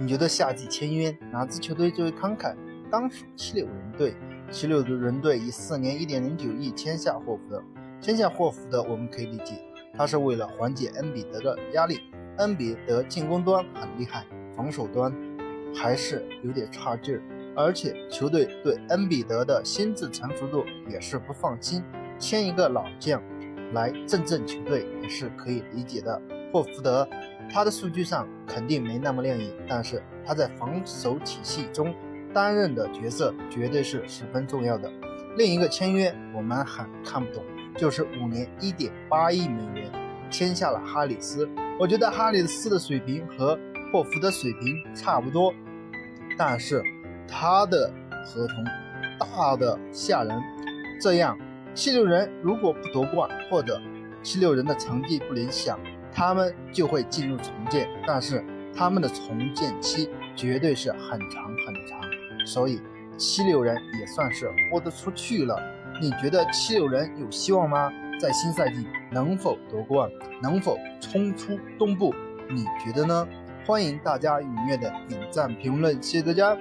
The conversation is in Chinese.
你觉得夏季签约哪支球队最为慷慨？当属七六人队。七六人队以四年一点零九亿签下霍福德。签下霍福德，我们可以理解，他是为了缓解恩比德的压力。恩比德进攻端很厉害，防守端还是有点差劲儿。而且球队对恩比德的心智成熟度也是不放心，签一个老将来镇镇球队也是可以理解的。霍福德，他的数据上肯定没那么亮眼，但是他在防守体系中担任的角色绝对是十分重要的。另一个签约我们很看不懂，就是五年一点八亿美元签下了哈里斯。我觉得哈里斯的水平和霍福德水平差不多，但是他的合同大的吓人。这样，七六人如果不夺冠，或者七六人的成绩不理想，他们就会进入重建，但是他们的重建期绝对是很长很长，所以七六人也算是豁得出去了。你觉得七六人有希望吗？在新赛季能否夺冠，能否冲出东部？你觉得呢？欢迎大家踊跃的点赞评论，谢谢大家。